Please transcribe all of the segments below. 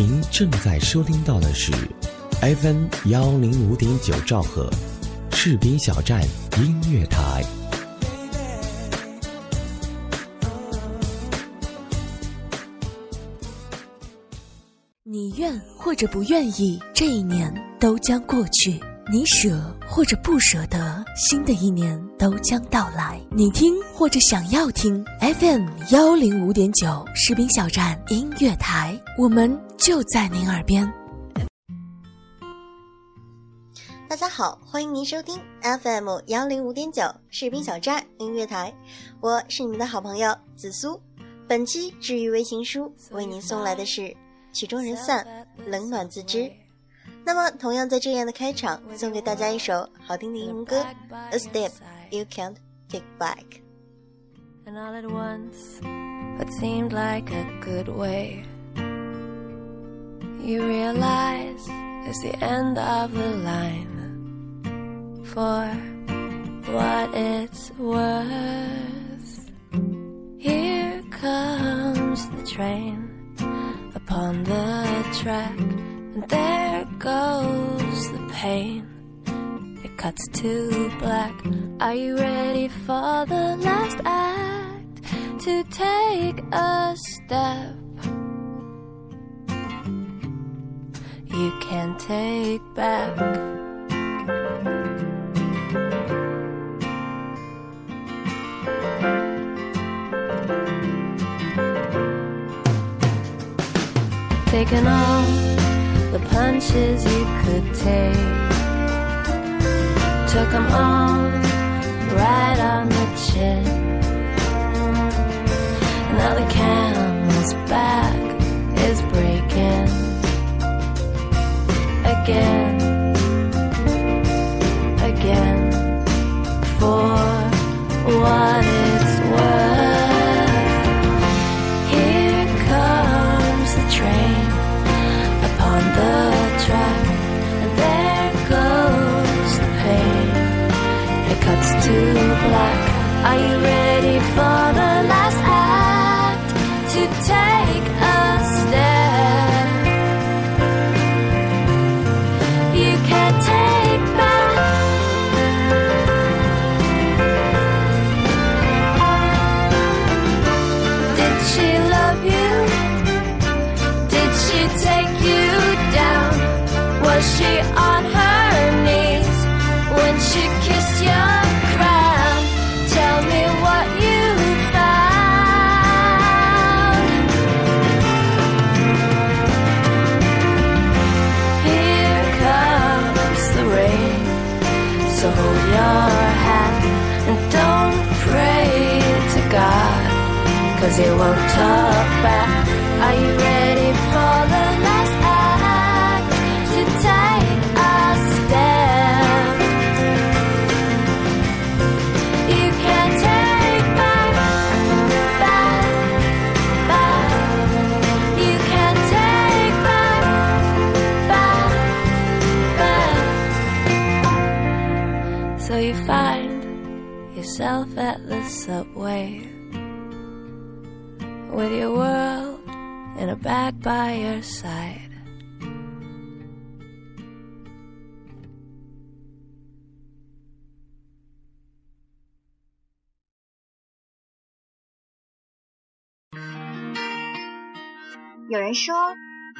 您正在收听到的是 FM 幺零五点九兆赫，士兵小站音乐台。你愿或者不愿意，这一年都将过去；你舍或者不舍得，新的一年都将到来。你听或者想要听 FM 幺零五点九士兵小站音乐台，我们就在您耳边。大家好，欢迎您收听 FM 幺零五点九士兵小站音乐台，我是你们的好朋友紫苏。本期治愈微情书为您送来的是曲终人散，冷暖自知。那么，同样在这样的开场，送给大家一首好听的英文歌《A Step You Can't Take Back》。 And all at once, what seemed like a good way, you realize it's the end of the line. For what it's worth, here comes the train upon the track, and there goes the pain. It cuts to black. Are you ready for the last act? To take a step you can take back. Taking all the punches you could take took 'em all right on the chin. Now the camel's back is breaking again, cause he won't talk back. Are you ready for the last act? To take a step. You can take back, back, back. You can take back, back, back. So you find yourself at the subway world in a bag by your side. 有人说，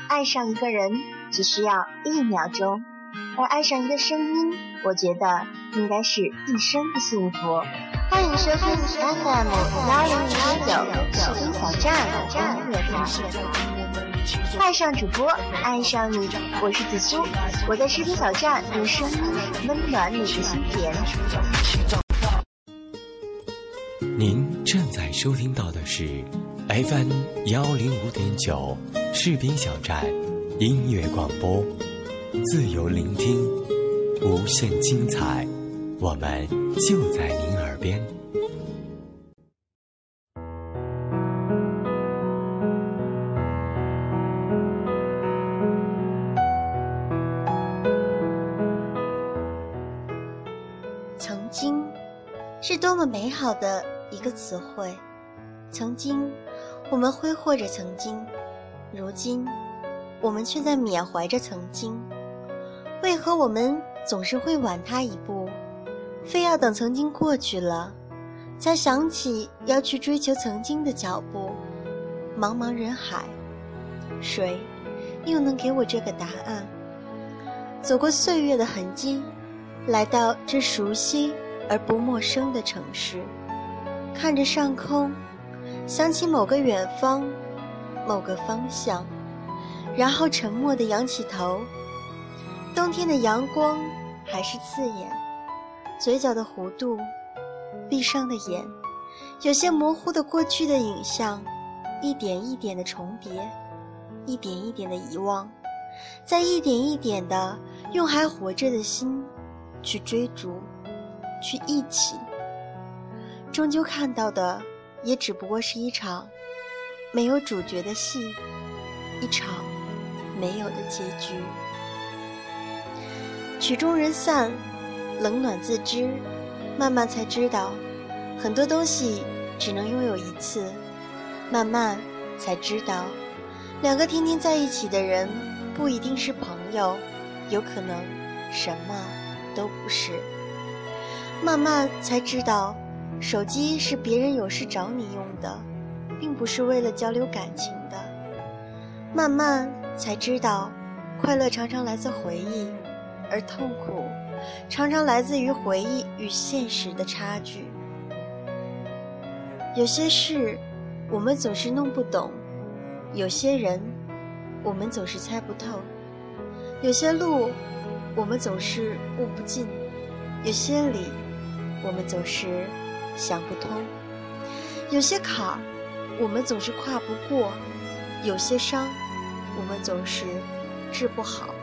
爱上一个人只需要一秒钟，而爱上一个声音，我觉得应该是一生的幸福。欢迎收听 FM 幺零五点九士兵小站音乐台，爱上主播，爱上你，我是紫苏，我在士兵小站用声音温暖你的心田。您正在收听到的是 FM 幺零五点九士兵小站音乐广播，自由聆听，无限精彩，我们就在您耳边。曾经，是多么美好的一个词汇。曾经，我们挥霍着曾经，如今，我们却在缅怀着曾经？为何我们总是会晚他一步，非要等曾经过去了，才想起要去追求曾经的脚步？茫茫人海，谁又能给我这个答案？走过岁月的痕迹，来到这熟悉而不陌生的城市，看着上空，想起某个远方，某个方向，然后沉默地仰起头。冬天的阳光还是刺眼，嘴角的弧度，闭上的眼，有些模糊的过去的影像，一点一点的重叠，一点一点的遗忘，在一点一点的用还活着的心去追逐，去忆起，终究看到的也只不过是一场没有主角的戏，一场没有的结局。曲终人散，冷暖自知，慢慢才知道，很多东西只能拥有一次。慢慢才知道，两个天天在一起的人，不一定是朋友，有可能什么都不是。慢慢才知道，手机是别人有事找你用的，并不是为了交流感情的。慢慢才知道，快乐常常来自回忆。而痛苦，常常来自于回忆与现实的差距。有些事，我们总是弄不懂；有些人，我们总是猜不透；有些路，我们总是悟不尽；有些理，我们总是想不通；有些坎儿，我们总是跨不过；有些伤，我们总是治不好。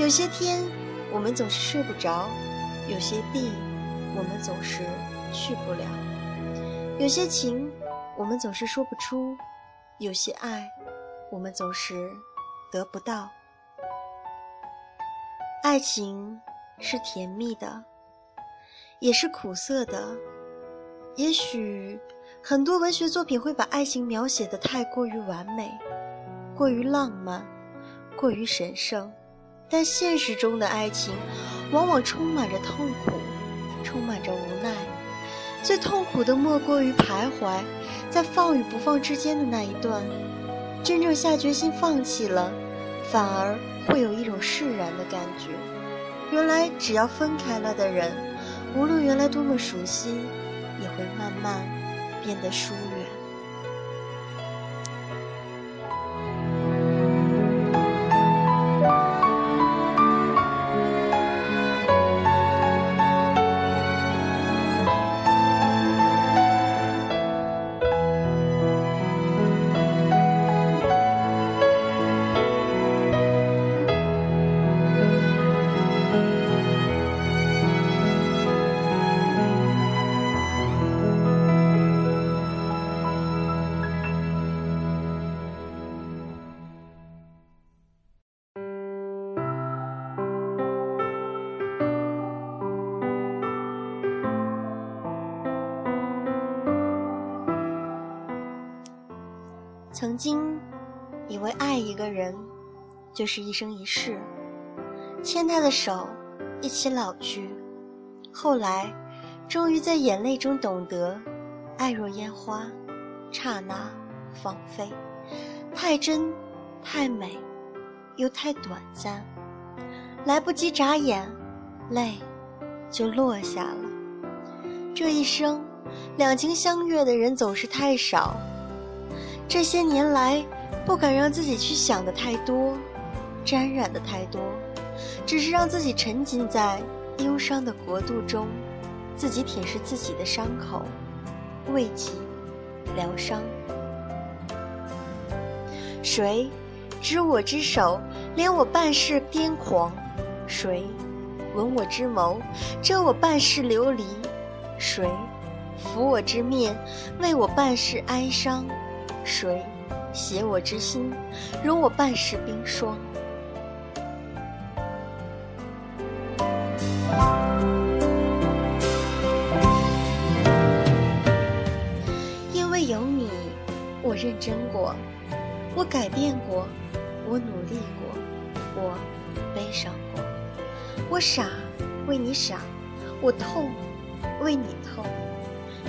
有些天，我们总是睡不着；有些地，我们总是去不了；有些情，我们总是说不出；有些爱，我们总是得不到。爱情是甜蜜的，也是苦涩的。也许很多文学作品会把爱情描写的太过于完美，过于浪漫，过于神圣。但现实中的爱情，往往充满着痛苦，充满着无奈。最痛苦的莫过于徘徊在放与不放之间的那一段。真正下决心放弃了，反而会有一种释然的感觉。原来只要分开了的人，无论原来多么熟悉，也会慢慢变得疏远。就是一生一世，牵他的手一起老去。后来，终于在眼泪中懂得，爱若烟花，刹那芳菲，太真，太美，又太短暂。来不及眨眼，泪就落下了。这一生，两情相悦的人总是太少。这些年来，不敢让自己去想的太多，沾染的太多，只是让自己沉浸在忧伤的国度中，自己舔舐自己的伤口，慰藉，疗伤。谁执我之手，怜我半世癫狂？谁吻我之眸，遮我半世流离？谁抚我之面，为我半世哀伤？谁携我之心，容我半世冰霜？因为有你，我认真过，我改变过，我努力过，我悲伤过，我傻，为你傻，我痛，为你痛。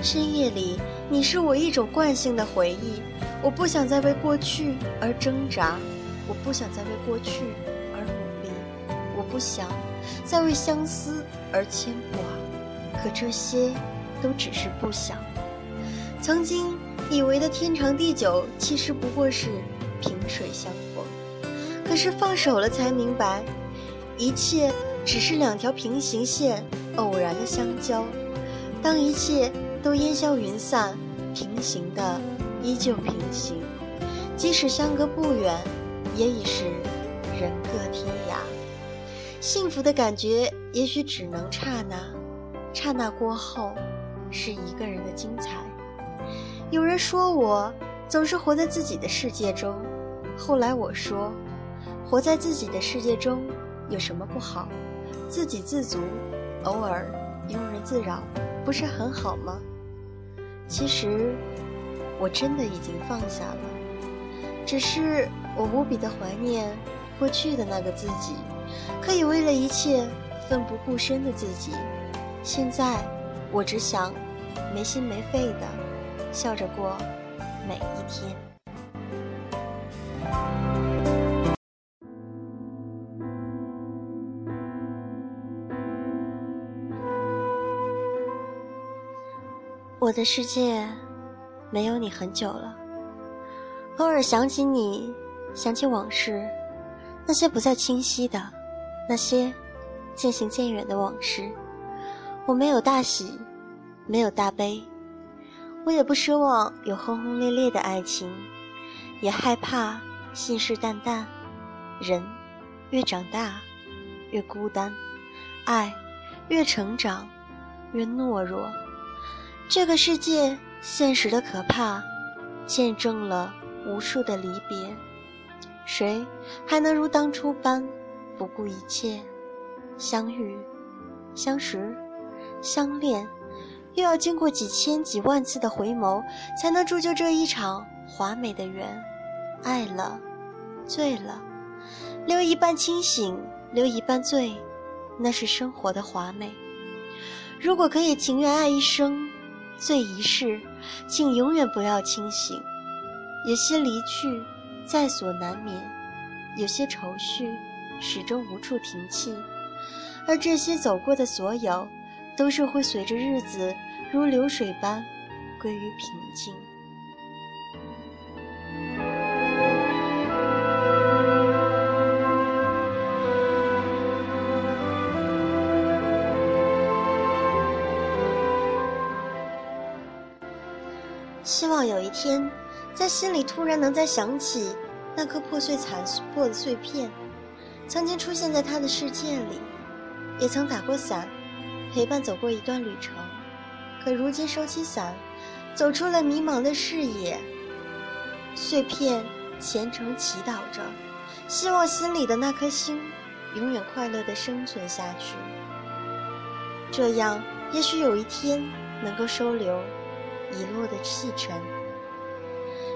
深夜里，你是我一种惯性的回忆，我不想再为过去而挣扎，我不想再为过去而努力，我不想再为相思而牵挂。可这些，都只是不想。曾经以为的天长地久，其实不过是萍水相逢。可是放手了，才明白，一切只是两条平行线偶然的相交。当一切。都烟消云散，平行的依旧平行，即使相隔不远，也已是人各天涯。幸福的感觉也许只能刹那，刹那过后，是一个人的精彩。有人说我总是活在自己的世界中，后来我说，活在自己的世界中有什么不好？自给自足，偶尔庸人自扰，不是很好吗？其实，我真的已经放下了，只是我无比的怀念过去的那个自己，可以为了一切奋不顾身的自己。现在，我只想没心没肺的笑着过每一天。我的世界没有你很久了，偶尔想起你，想起往事，那些不再清晰的，那些渐行渐远的往事。我没有大喜，没有大悲，我也不奢望有轰轰烈烈的爱情，也害怕信誓旦旦。人越长大，越孤单，爱越成长，越懦弱。这个世界现实的可怕，见证了无数的离别。谁还能如当初般不顾一切相遇、相识、相恋？又要经过几千几万次的回眸，才能铸就这一场华美的缘。爱了，醉了，留一半清醒，留一半醉，那是生活的华美。如果可以，情愿爱一生。醉一世，请永远不要清醒。有些离去在所难免，有些愁绪始终无处停栖，而这些走过的所有，都是会随着日子如流水般归于平静。希望有一天，在心里突然能再想起那颗破碎残破的碎片，曾经出现在他的世界里，也曾打过伞，陪伴走过一段旅程。可如今收起伞，走出了迷茫的视野。碎片虔诚祈祷着，希望心里的那颗星永远快乐的生存下去。这样，也许有一天能够收留。遗落的气尘，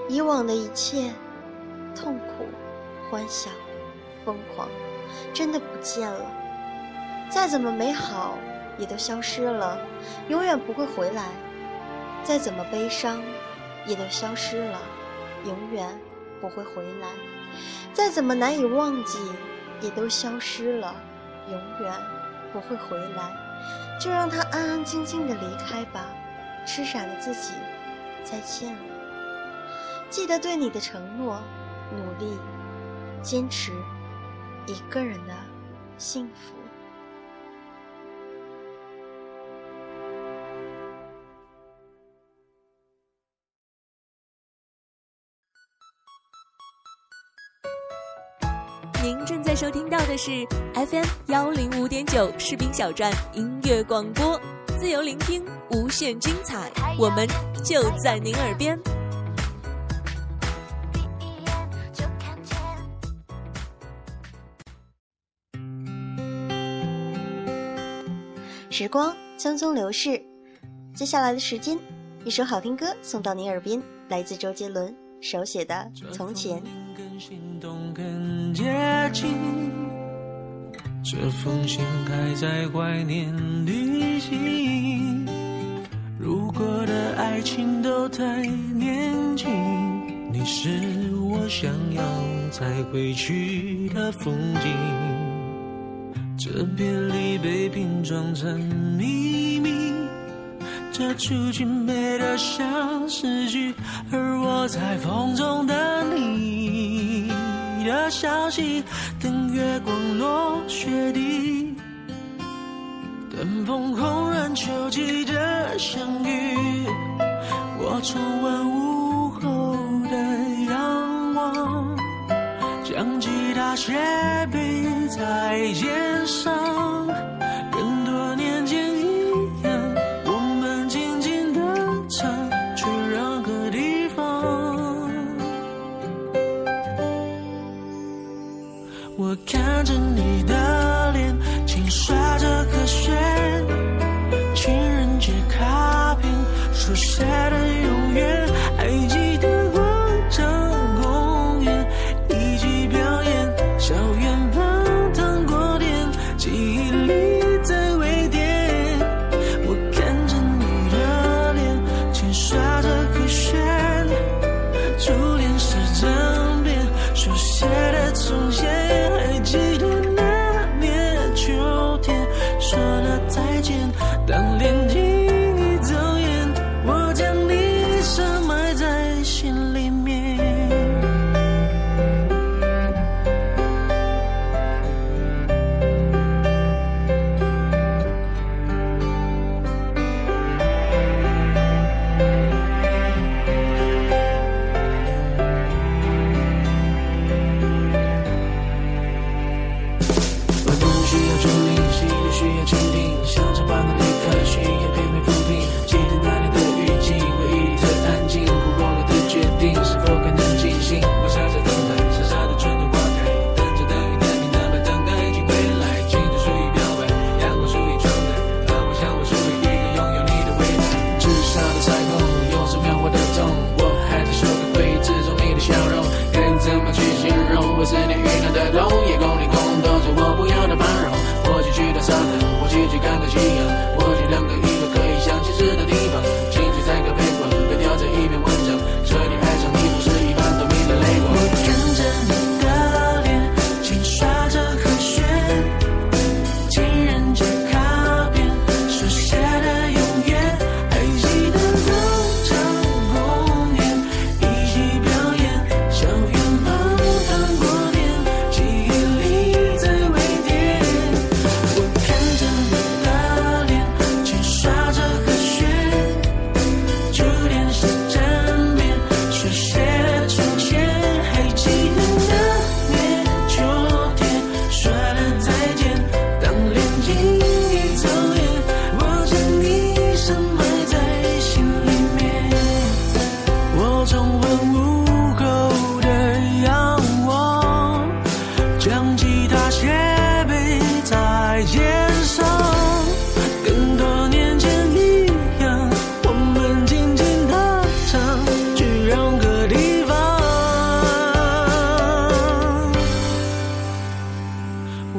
以往的一切，痛苦、欢笑、疯狂，真的不见了。再怎么美好，也都消失了，永远不会回来。再怎么悲伤，也都消失了，永远不会回来。再怎么难以忘记，也都消失了，永远不会回来。就让它安安静静的离开吧。痴傻的自己，再见了。记得对你的承诺，努力，坚持，一个人的幸福。您正在收听到的是 FM 幺零五点九士兵小站音乐广播，自由聆听。无限精彩，我们就在您耳边。时光匆匆流逝，接下来的时间，一首好听歌送到您耳边，来自周杰伦《手写的《从前》。动更接近，这封信还在怀念旅行。如果的爱情都太年轻，你是我想要再回去的风景。这别离被拼装成秘密。这出去美得像诗句，而我在风中等你的消息，等月光落雪地，等风空然秋季的相遇。我重温午后的阳光，将吉他斜背在肩上。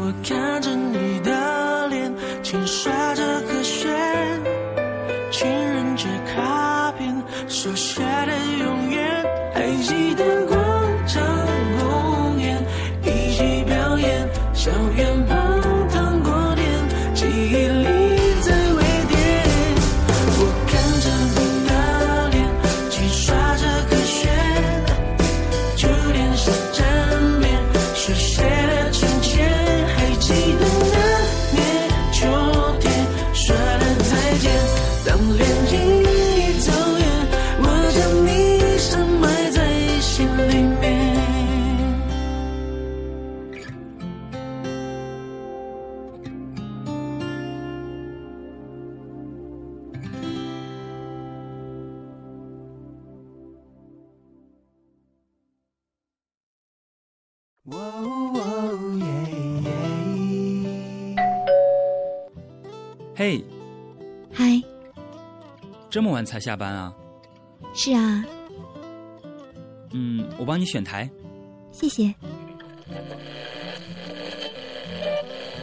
我看着你的嘿，嗨，这么晚才下班啊？是啊，嗯，我帮你选台。谢谢。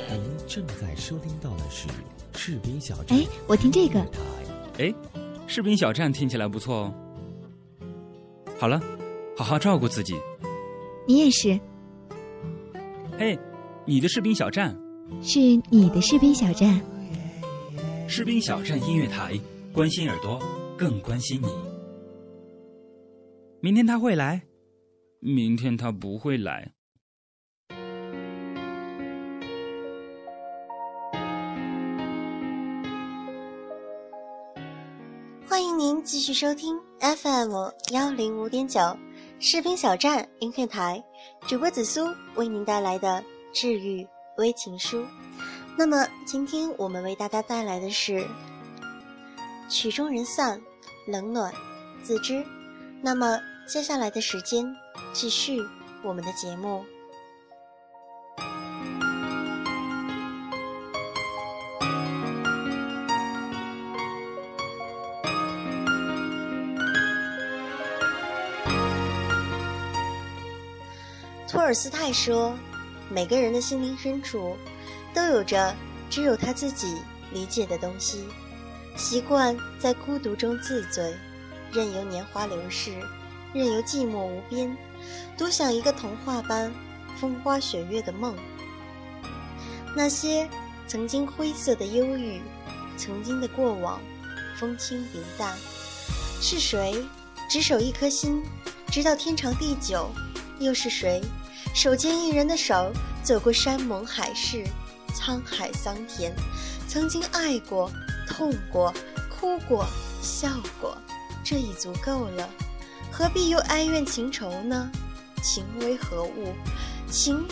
您正在收听到的是士兵小站。哎，我听这个。哎，士兵小站听起来不错哦。好了，好好照顾自己。你也是。嘿，你的士兵小站。是你的士兵小站。士兵小站音乐台，关心耳朵，更关心你。明天他会来，明天他不会来。欢迎您继续收听 FM 幺零五点九士兵小站音乐台，主播紫苏为您带来的治愈微情书。那么今天我们为大家带来的是曲终人散，冷暖自知。那么接下来的时间，继续我们的节目。托尔斯泰说：“每个人的心灵深处。”都有着只有他自己理解的东西，习惯在孤独中自醉，任由年华流逝，任由寂寞无边，独享一个童话般风花雪月的梦。那些曾经灰色的忧郁，曾经的过往，风轻云淡。是谁执守一颗心，直到天长地久？又是谁手牵一人的手，走过山盟海誓？沧海桑田，曾经爱过、痛过、哭过、笑过，这已足够了，何必又哀怨情仇呢？情为何物？情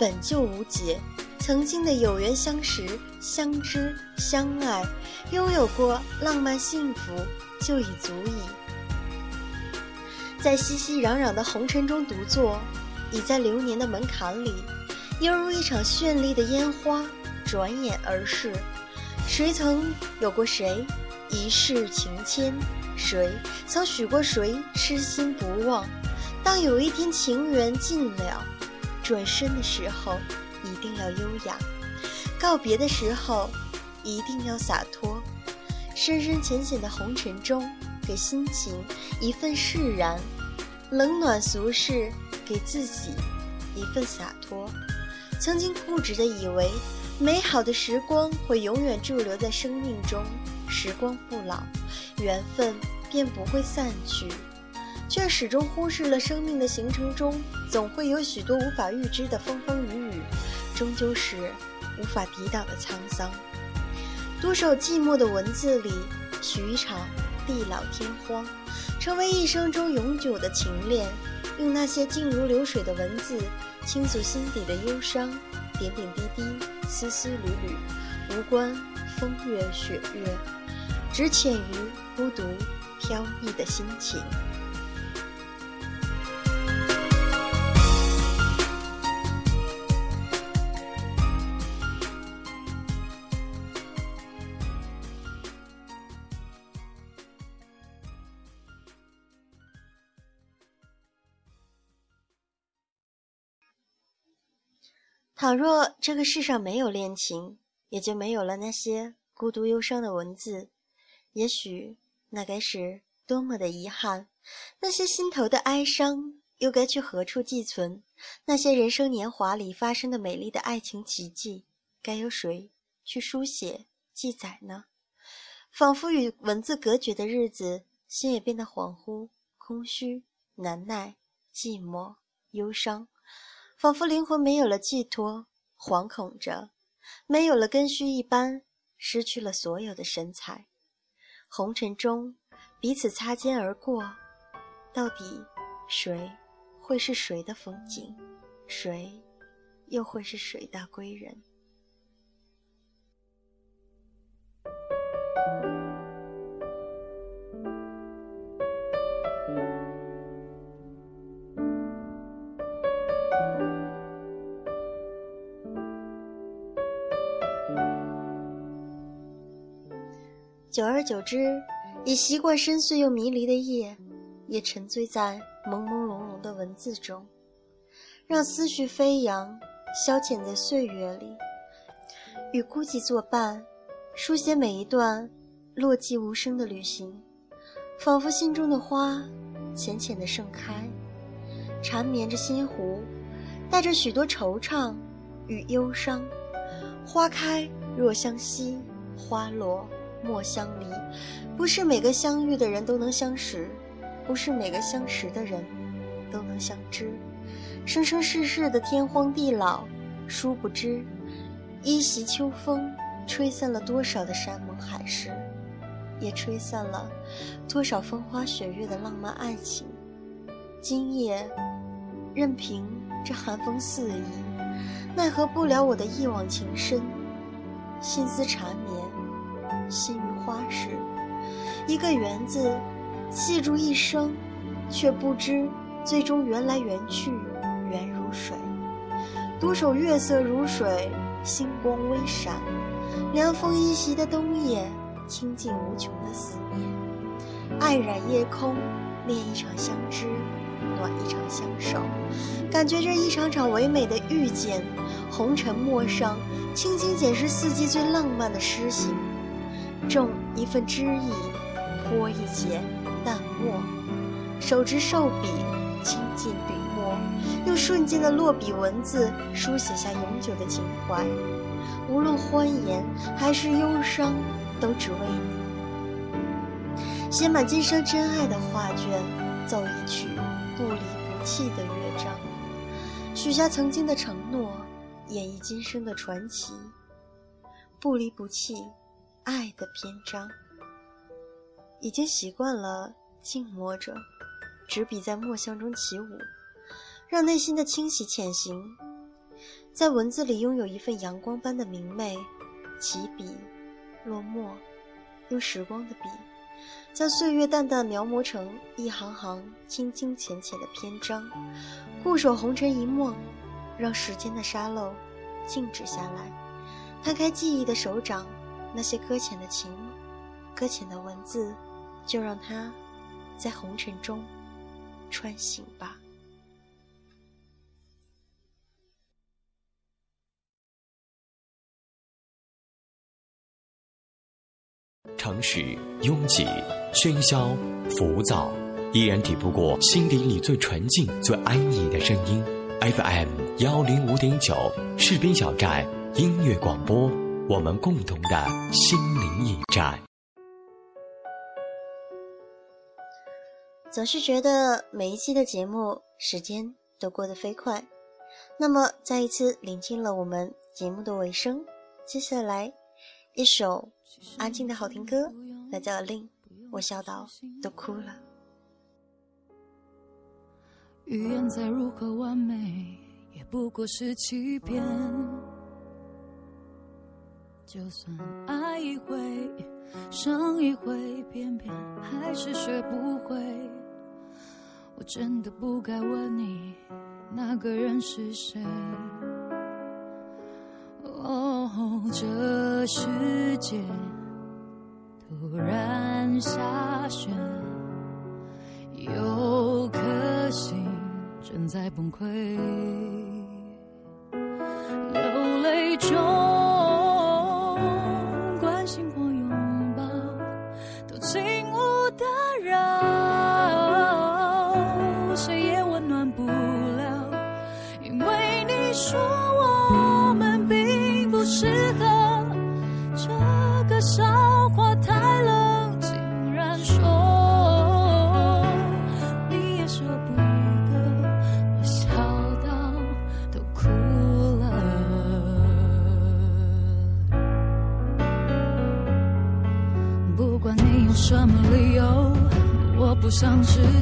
本就无解。曾经的有缘相识、相知、相爱，拥有过浪漫幸福，就已足矣。在熙熙攘攘的红尘中独坐，已在流年的门槛里。犹如一场绚丽的烟花，转眼而逝。谁曾有过谁一世情牵？谁曾许过谁痴心不忘？当有一天情缘尽了，转身的时候一定要优雅，告别的时候一定要洒脱。深深浅浅的红尘中，给心情一份释然；冷暖俗世，给自己一份洒脱。曾经固执的以为，美好的时光会永远驻留在生命中，时光不老，缘分便不会散去，却始终忽视了生命的行程中总会有许多无法预知的风风雨雨，终究是无法抵挡的沧桑。独守寂寞的文字里，许一场地老天荒，成为一生中永久的情恋。用那些静如流水的文字。倾诉心底的忧伤，点点滴滴，丝丝缕缕，无关风月雪月，只浅于孤独飘逸的心情。倘若这个世上没有恋情，也就没有了那些孤独忧伤的文字。也许那该是多么的遗憾！那些心头的哀伤，又该去何处寄存？那些人生年华里发生的美丽的爱情奇迹，该由谁去书写记载呢？仿佛与文字隔绝的日子，心也变得恍惚、空虚、难耐、寂寞、忧伤。仿佛灵魂没有了寄托，惶恐着，没有了根须一般，失去了所有的神采。红尘中，彼此擦肩而过，到底谁会是谁的风景？谁又会是谁的归人？久而久之，已习惯深邃又迷离的夜，也沉醉在朦朦胧胧的文字中，让思绪飞扬，消遣在岁月里，与孤寂作伴，书写每一段落寂无声的旅行，仿佛心中的花浅浅的盛开，缠绵着心湖，带着许多惆怅与忧伤。花开若相惜，花落莫相离。不是每个相遇的人都能相识，不是每个相识的人都能相知。生生世世的天荒地老，殊不知，一袭秋风吹散了多少的山盟海誓，也吹散了多少风花雪月的浪漫爱情。今夜，任凭这寒风肆意。奈何不了我的一往情深，心思缠绵，心于花事。一个缘字，系住一生，却不知最终缘来缘去，缘如水。独守月色如水，星光微闪，凉风依袭的冬夜，倾尽无穷的思念。爱染夜空，恋一场相知。暖一场相守，感觉这一场场唯美的遇见，红尘陌上，轻轻捡拾四季最浪漫的诗行，种一份知意，泼一截淡墨，手执瘦笔，倾尽笔墨，用瞬间的落笔文字，书写下永久的情怀。无论欢颜还是忧伤，都只为你，写满今生真爱的画卷，奏一曲。不离不弃的乐章，许下曾经的承诺，演绎今生的传奇。不离不弃，爱的篇章。已经习惯了静默着，执笔在墨香中起舞，让内心的清洗潜行，在文字里拥有一份阳光般的明媚。起笔，落墨，用时光的笔。将岁月淡淡描摹成一行行清清浅浅的篇章，固守红尘一梦，让时间的沙漏静止下来，摊开记忆的手掌，那些搁浅的情，搁浅的文字，就让它在红尘中穿行吧。城市拥挤、喧嚣、浮躁，依然抵不过心底里最纯净、最安逸的声音。FM 幺零五点九，士兵小站音乐广播，我们共同的心灵驿站。总是觉得每一期的节目时间都过得飞快，那么再一次临近了我们节目的尾声，接下来一首。安静的好听歌，来自耳令，我笑到都哭了。语言再如何完美，也不过是欺骗。就算爱一回，伤一回，偏偏还是学不会。我真的不该问你，那个人是谁。哦，这世界突然下雪，有颗心正在崩溃，流泪中想知。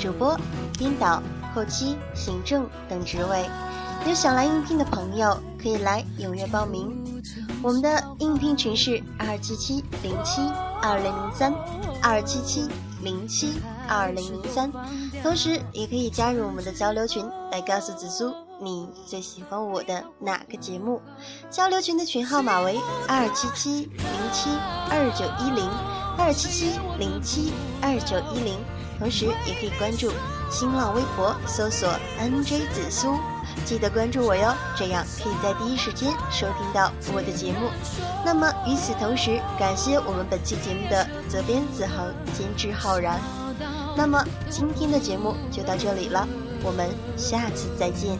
主播、编导、后期、行政等职位，有想来应聘的朋友可以来踊跃报名。我们的应聘群是二七七零七二零零三二七七零七二零零三，同时也可以加入我们的交流群，来告诉紫苏你最喜欢我的哪个节目。交流群的群号码为二七七零七二九一零二七七零七二九一零，同时也可以关注新浪微博搜索 NJ 紫苏。记得关注我哟，这样可以在第一时间收听到我的节目。那么与此同时，感谢我们本期节目的责编子恒、监制浩然。那么今天的节目就到这里了，我们下次再见。